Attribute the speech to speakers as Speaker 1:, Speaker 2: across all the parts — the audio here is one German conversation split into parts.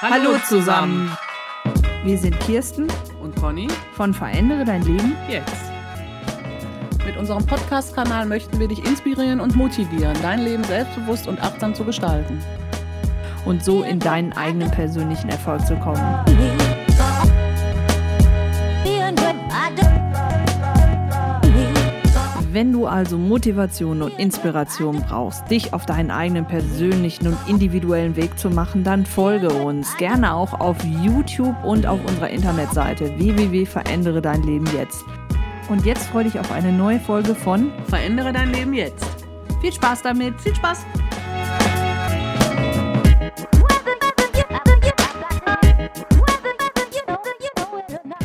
Speaker 1: Hallo zusammen.
Speaker 2: Wir sind Kirsten
Speaker 1: Und Conny,
Speaker 2: von Verändere dein Leben.
Speaker 1: jetzt. Mit unserem Podcast-Kanal möchten wir dich inspirieren und motivieren, dein Leben selbstbewusst und achtsam zu gestalten.
Speaker 2: und so in deinen eigenen persönlichen Erfolg zu kommen. Wenn du also Motivation und Inspiration brauchst, dich auf deinen eigenen persönlichen und individuellen Weg zu machen, dann folge uns gerne auch auf YouTube und auf unserer Internetseite www.verändere dein Leben jetzt. Und jetzt freue dich auf eine neue Folge von
Speaker 1: Verändere dein Leben jetzt.
Speaker 2: Viel Spaß damit.
Speaker 1: Viel Spaß!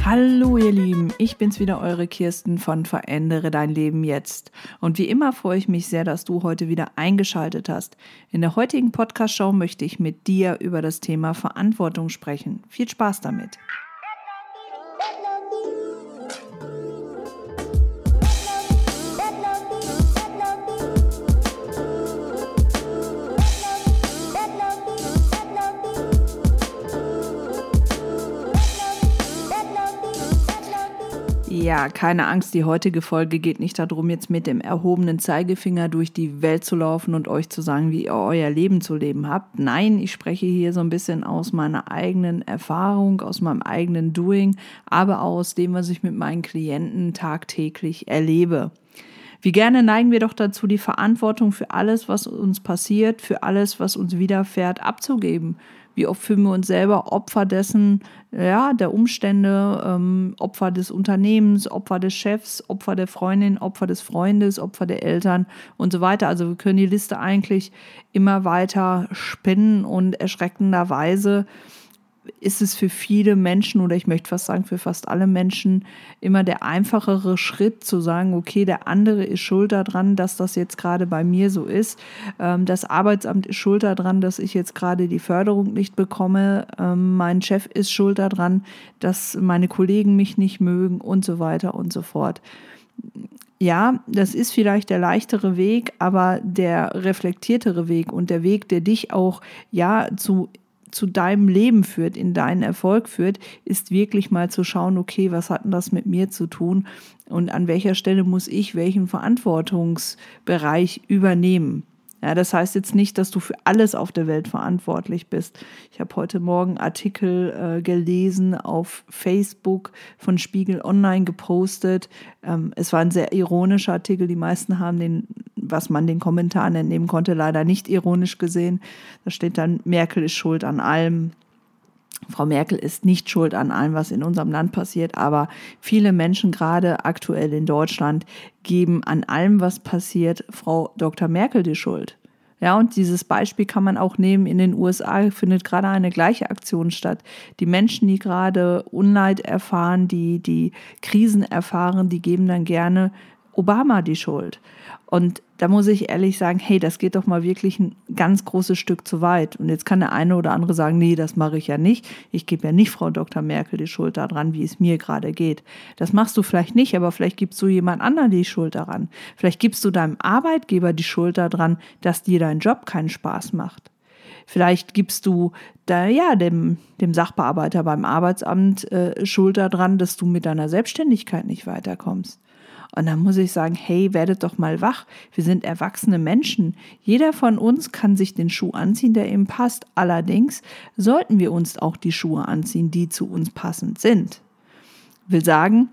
Speaker 2: Hallo ich bin's wieder, eure Kirsten von Verändere dein Leben jetzt. Und wie immer freue ich mich sehr, dass du heute wieder eingeschaltet hast. In der heutigen Podcast-Show möchte ich mit dir über das Thema Verantwortung sprechen. Viel Spaß damit. Ja, keine Angst, die heutige Folge geht nicht darum, jetzt mit dem erhobenen Zeigefinger durch die Welt zu laufen und euch zu sagen, wie ihr euer Leben zu leben habt. Nein, ich spreche hier so ein bisschen aus meiner eigenen Erfahrung, aus meinem eigenen Doing, aber aus dem, was ich mit meinen Klienten tagtäglich erlebe. Wie gerne neigen wir doch dazu, die Verantwortung für alles, was uns passiert, für alles, was uns widerfährt, abzugeben. Wie oft fühlen wir uns selber Opfer dessen, ja, der Umstände, ähm, Opfer des Unternehmens, Opfer des Chefs, Opfer der Freundin, Opfer des Freundes, Opfer der Eltern und so weiter. Also wir können die Liste eigentlich immer weiter spinnen und erschreckenderweise ist es für viele Menschen oder ich möchte fast sagen für fast alle Menschen immer der einfachere Schritt zu sagen, okay, der andere ist schuld daran, dass das jetzt gerade bei mir so ist. Ähm, das Arbeitsamt ist schuld daran, dass ich jetzt gerade die Förderung nicht bekomme. Ähm, mein Chef ist schuld daran, dass meine Kollegen mich nicht mögen und so weiter und so fort. Ja, das ist vielleicht der leichtere Weg, aber der reflektiertere Weg und der Weg, der dich auch ja zu zu deinem Leben führt, in deinen Erfolg führt, ist wirklich mal zu schauen, okay, was hat denn das mit mir zu tun und an welcher Stelle muss ich welchen Verantwortungsbereich übernehmen. Ja, das heißt jetzt nicht, dass du für alles auf der Welt verantwortlich bist. Ich habe heute Morgen Artikel äh, gelesen auf Facebook von Spiegel Online gepostet. Ähm, es war ein sehr ironischer Artikel. Die meisten haben den, was man den Kommentaren entnehmen konnte, leider nicht ironisch gesehen. Da steht dann, Merkel ist schuld an allem. Frau Merkel ist nicht schuld an allem, was in unserem Land passiert, aber viele Menschen, gerade aktuell in Deutschland, geben an allem, was passiert, Frau Dr. Merkel die Schuld. Ja, und dieses Beispiel kann man auch nehmen. In den USA findet gerade eine gleiche Aktion statt. Die Menschen, die gerade Unleid erfahren, die die Krisen erfahren, die geben dann gerne Obama die Schuld. Und da muss ich ehrlich sagen, hey, das geht doch mal wirklich ein ganz großes Stück zu weit. Und jetzt kann der eine oder andere sagen, nee, das mache ich ja nicht. Ich gebe ja nicht Frau Dr. Merkel die Schuld daran, wie es mir gerade geht. Das machst du vielleicht nicht, aber vielleicht gibst du jemand anderen die Schuld daran. Vielleicht gibst du deinem Arbeitgeber die Schuld daran, dass dir dein Job keinen Spaß macht. Vielleicht gibst du da, ja, dem, dem Sachbearbeiter beim Arbeitsamt äh, Schuld daran, dass du mit deiner Selbstständigkeit nicht weiterkommst. Und dann muss ich sagen, hey, werdet doch mal wach. Wir sind erwachsene Menschen. Jeder von uns kann sich den Schuh anziehen, der ihm passt. Allerdings sollten wir uns auch die Schuhe anziehen, die zu uns passend sind. Will sagen,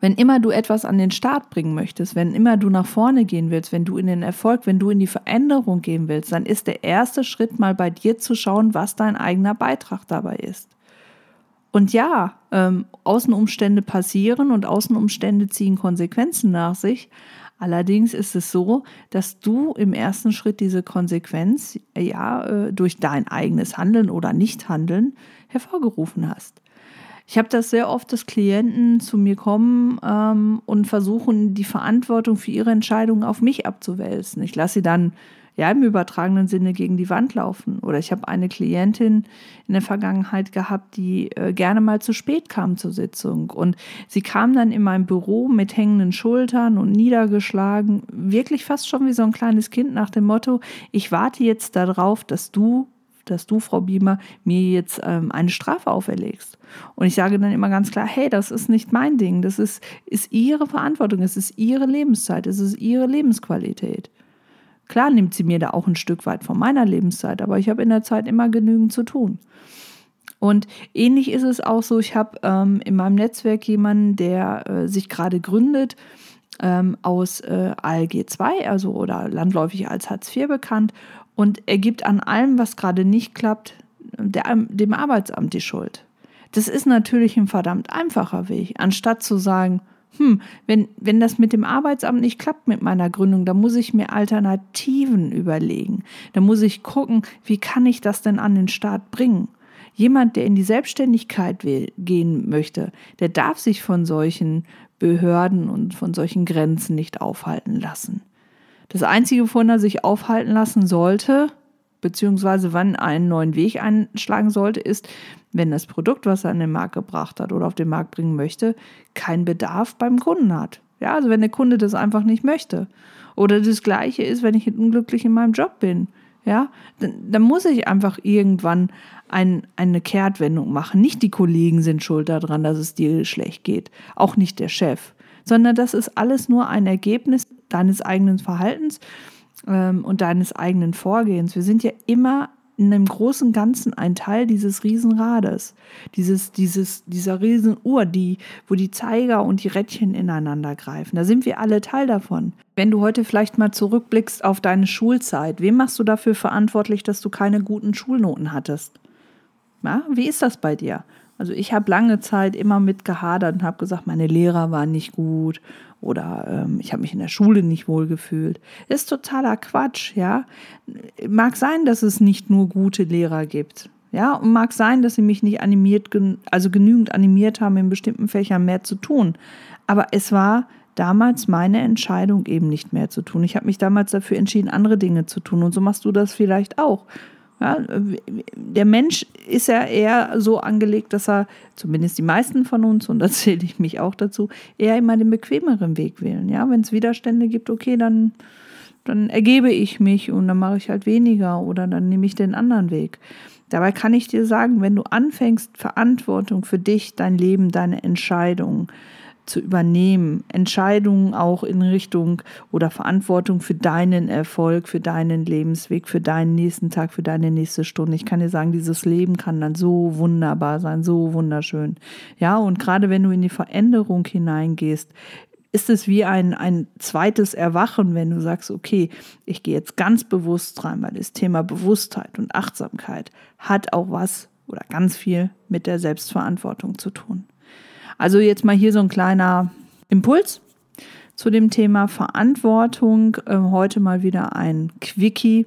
Speaker 2: wenn immer du etwas an den Start bringen möchtest, wenn immer du nach vorne gehen willst, wenn du in den Erfolg, wenn du in die Veränderung gehen willst, dann ist der erste Schritt mal bei dir zu schauen, was dein eigener Beitrag dabei ist. Und ja, ähm, Außenumstände passieren und Außenumstände ziehen Konsequenzen nach sich. Allerdings ist es so, dass du im ersten Schritt diese Konsequenz ja äh, durch dein eigenes Handeln oder Nichthandeln hervorgerufen hast. Ich habe das sehr oft, dass Klienten zu mir kommen ähm, und versuchen, die Verantwortung für ihre Entscheidungen auf mich abzuwälzen. Ich lasse sie dann ja im übertragenen Sinne gegen die Wand laufen. Oder ich habe eine Klientin in der Vergangenheit gehabt, die äh, gerne mal zu spät kam zur Sitzung. Und sie kam dann in mein Büro mit hängenden Schultern und niedergeschlagen, wirklich fast schon wie so ein kleines Kind nach dem Motto, ich warte jetzt darauf, dass du dass du, Frau Biemer, mir jetzt ähm, eine Strafe auferlegst. Und ich sage dann immer ganz klar, hey, das ist nicht mein Ding, das ist, ist Ihre Verantwortung, es ist Ihre Lebenszeit, es ist Ihre Lebensqualität. Klar nimmt sie mir da auch ein Stück weit von meiner Lebenszeit, aber ich habe in der Zeit immer genügend zu tun. Und ähnlich ist es auch so, ich habe ähm, in meinem Netzwerk jemanden, der äh, sich gerade gründet ähm, aus äh, ALG 2, also oder landläufig als Hartz IV bekannt. Und er gibt an allem, was gerade nicht klappt, der, dem Arbeitsamt die Schuld. Das ist natürlich ein verdammt einfacher Weg, anstatt zu sagen, hm, wenn, wenn das mit dem Arbeitsamt nicht klappt mit meiner Gründung, dann muss ich mir Alternativen überlegen. Dann muss ich gucken, wie kann ich das denn an den Start bringen? Jemand, der in die Selbstständigkeit will, gehen möchte, der darf sich von solchen Behörden und von solchen Grenzen nicht aufhalten lassen. Das Einzige, wovon er sich aufhalten lassen sollte, beziehungsweise wann einen neuen Weg einschlagen sollte, ist, wenn das Produkt, was er an den Markt gebracht hat oder auf den Markt bringen möchte, keinen Bedarf beim Kunden hat. Ja, also wenn der Kunde das einfach nicht möchte. Oder das Gleiche ist, wenn ich unglücklich in meinem Job bin. Ja, dann, dann muss ich einfach irgendwann ein, eine Kehrtwendung machen. Nicht die Kollegen sind schuld daran, dass es dir schlecht geht. Auch nicht der Chef. Sondern das ist alles nur ein Ergebnis deines eigenen Verhaltens ähm, und deines eigenen Vorgehens. Wir sind ja immer in einem großen Ganzen ein Teil dieses Riesenrades, dieses, dieses, dieser Riesenuhr, die, wo die Zeiger und die Rädchen ineinander greifen. Da sind wir alle Teil davon. Wenn du heute vielleicht mal zurückblickst auf deine Schulzeit, wem machst du dafür verantwortlich, dass du keine guten Schulnoten hattest? Ja, wie ist das bei dir? Also ich habe lange Zeit immer mit gehadert und habe gesagt, meine Lehrer waren nicht gut oder ähm, ich habe mich in der Schule nicht wohl gefühlt. Ist totaler Quatsch, ja. Mag sein, dass es nicht nur gute Lehrer gibt. Ja, und mag sein, dass sie mich nicht animiert, also genügend animiert haben, in bestimmten Fächern mehr zu tun. Aber es war damals meine Entscheidung, eben nicht mehr zu tun. Ich habe mich damals dafür entschieden, andere Dinge zu tun. Und so machst du das vielleicht auch. Ja, der Mensch ist ja eher so angelegt, dass er, zumindest die meisten von uns, und da zähle ich mich auch dazu, eher immer den bequemeren Weg wählen. Ja, wenn es Widerstände gibt, okay, dann, dann ergebe ich mich und dann mache ich halt weniger oder dann nehme ich den anderen Weg. Dabei kann ich dir sagen, wenn du anfängst, Verantwortung für dich, dein Leben, deine Entscheidungen, zu übernehmen, Entscheidungen auch in Richtung oder Verantwortung für deinen Erfolg, für deinen Lebensweg, für deinen nächsten Tag, für deine nächste Stunde. Ich kann dir sagen, dieses Leben kann dann so wunderbar sein, so wunderschön. Ja, und gerade wenn du in die Veränderung hineingehst, ist es wie ein, ein zweites Erwachen, wenn du sagst, okay, ich gehe jetzt ganz bewusst rein, weil das Thema Bewusstheit und Achtsamkeit hat auch was oder ganz viel mit der Selbstverantwortung zu tun. Also jetzt mal hier so ein kleiner Impuls zu dem Thema Verantwortung. Äh, heute mal wieder ein Quickie.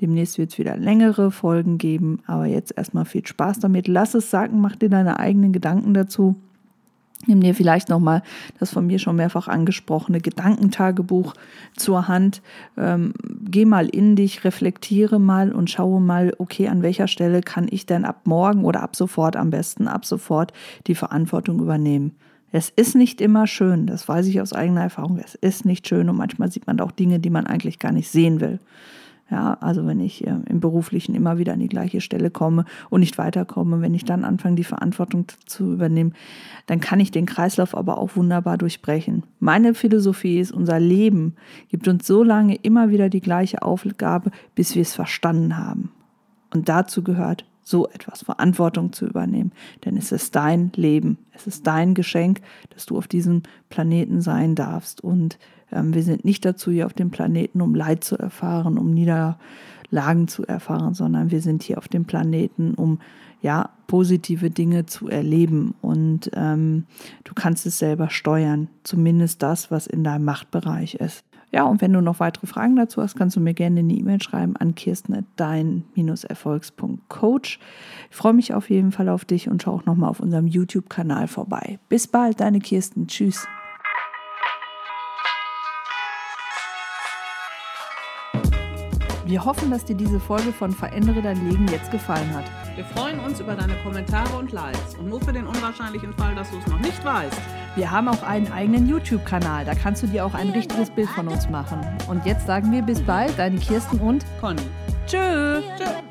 Speaker 2: Demnächst wird es wieder längere Folgen geben, aber jetzt erstmal viel Spaß damit. Lass es sagen, mach dir deine eigenen Gedanken dazu. Nimm dir vielleicht nochmal das von mir schon mehrfach angesprochene Gedankentagebuch zur Hand. Ähm, geh mal in dich, reflektiere mal und schaue mal, okay, an welcher Stelle kann ich denn ab morgen oder ab sofort am besten, ab sofort die Verantwortung übernehmen. Es ist nicht immer schön, das weiß ich aus eigener Erfahrung. Es ist nicht schön und manchmal sieht man auch Dinge, die man eigentlich gar nicht sehen will. Ja, also wenn ich äh, im Beruflichen immer wieder an die gleiche Stelle komme und nicht weiterkomme, wenn ich dann anfange, die Verantwortung zu übernehmen, dann kann ich den Kreislauf aber auch wunderbar durchbrechen. Meine Philosophie ist, unser Leben gibt uns so lange immer wieder die gleiche Aufgabe, bis wir es verstanden haben. Und dazu gehört so etwas Verantwortung zu übernehmen. Denn es ist dein Leben, es ist dein Geschenk, dass du auf diesem Planeten sein darfst. Und wir sind nicht dazu hier auf dem Planeten, um Leid zu erfahren, um Niederlagen zu erfahren, sondern wir sind hier auf dem Planeten, um ja positive Dinge zu erleben. Und ähm, du kannst es selber steuern, zumindest das, was in deinem Machtbereich ist. Ja, und wenn du noch weitere Fragen dazu hast, kannst du mir gerne eine E-Mail schreiben an kirsten.dein-erfolgs.coach. Ich freue mich auf jeden Fall auf dich und schau auch nochmal auf unserem YouTube-Kanal vorbei. Bis bald, deine Kirsten. Tschüss. Wir hoffen, dass dir diese Folge von Verändere dein Leben jetzt gefallen hat.
Speaker 1: Wir freuen uns über deine Kommentare und Likes. Und nur für den unwahrscheinlichen Fall, dass du es noch nicht weißt.
Speaker 2: Wir haben auch einen eigenen YouTube-Kanal. Da kannst du dir auch ein richtiges Bild von uns machen. Und jetzt sagen wir bis bald, deine Kirsten und
Speaker 1: Conny.
Speaker 2: Tschö.
Speaker 1: Tschö.